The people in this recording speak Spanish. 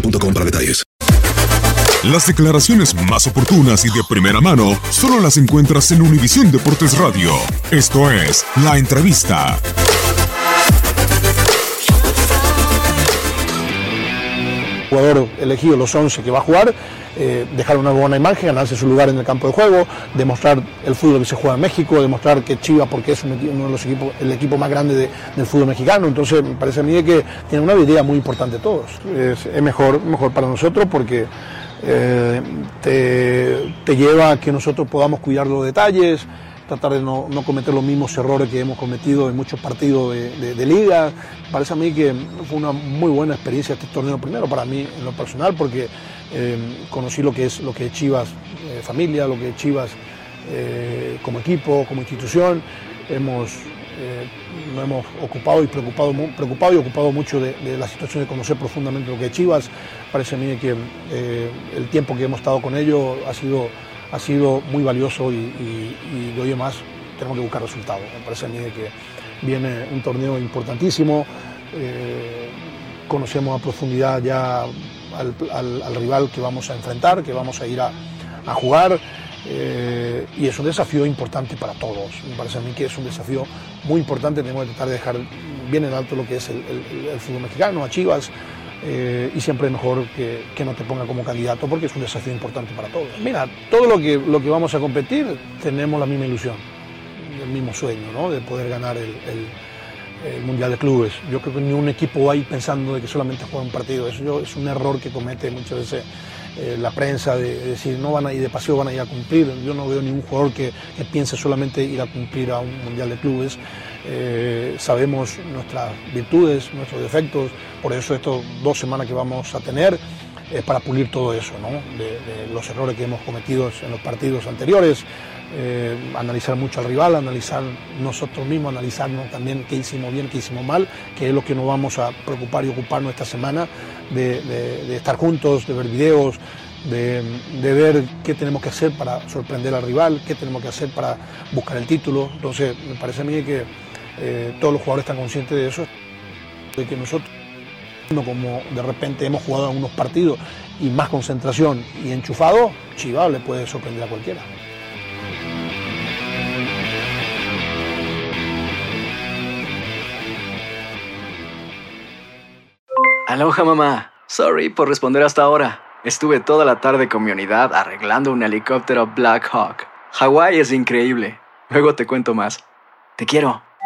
boostmobile.com para detalles. Las declaraciones más oportunas y de primera mano solo las encuentras en Univisión Deportes Radio. Esto es La Entrevista. jugador elegido, los 11 que va a jugar, eh, dejar una buena imagen, ganarse su lugar en el campo de juego, demostrar el fútbol que se juega en México, demostrar que Chivas, porque es uno de los equipos, el equipo más grande de- del fútbol mexicano. Entonces, me parece a mí que tiene una habilidad muy importante todos. Es, es mejor, mejor para nosotros porque eh, te, te lleva a que nosotros podamos cuidar los detalles, tratar de no, no cometer los mismos errores que hemos cometido en muchos partidos de, liga. Parece a mí que fue una muy buena experiencia este torneo, primero para mí en lo personal, porque eh, conocí lo que es, lo que es Chivas eh, familia, lo que es Chivas eh, como equipo, como institución. Hemos, eh, nos hemos ocupado y preocupado, preocupado y ocupado mucho de, de la situación de conocer profundamente lo que es Chivas. Parece a mí que el tiempo que hemos estado con ellos ha sido, ha sido muy valioso y, y- y hoy en más tenemos que buscar resultados. Me parece a mí que viene un torneo importantísimo. eh, conocemos a profundidad ya al, al- al rival que vamos a enfrentar, que vamos a ir a, jugar. eh, y es un desafío importante para todos. Me parece a mí que es un desafío muy importante. Tenemos que tratar de dejar bien en alto lo que es el- el fútbol mexicano, a Chivas. Eh, y siempre es mejor que, que no te ponga como candidato porque es un desafío importante para todos. Mira, todo lo que, lo que vamos a competir tenemos la misma ilusión, el mismo sueño, ¿no? De poder ganar el, el- Mundial de Clubes. Yo creo que ni un equipo ahí pensando de que solamente juega un partido. Eso es un error que comete muchas veces eh, la prensa de, de decir no van a ir de paseo, van a ir a cumplir. Yo no veo ningún jugador que, que piense solamente ir a cumplir a un Mundial de Clubes. Eh, sabemos nuestras virtudes, nuestros defectos, por eso estas dos semanas que vamos a tener es para pulir todo eso, ¿no? de, de los errores que hemos cometido en los partidos anteriores, eh, analizar mucho al rival, analizar nosotros mismos, analizarnos también qué hicimos bien, qué hicimos mal, que es lo que nos vamos a preocupar y ocuparnos esta semana, de, estar juntos, de ver videos, de, de ver qué tenemos que hacer para sorprender al rival, qué tenemos que hacer para buscar el título. Entonces, me parece a mí que eh, todos los jugadores están conscientes de eso, de que nosotros no como de repente hemos jugado algunos partidos y más concentración y enchufado, Chivas le puede sorprender a cualquiera. Aloha mamá. Sorry por responder hasta ahora. Estuve toda la tarde con mi unidad arreglando un helicóptero Black Hawk. Hawái es increíble. Luego te cuento más. Te quiero.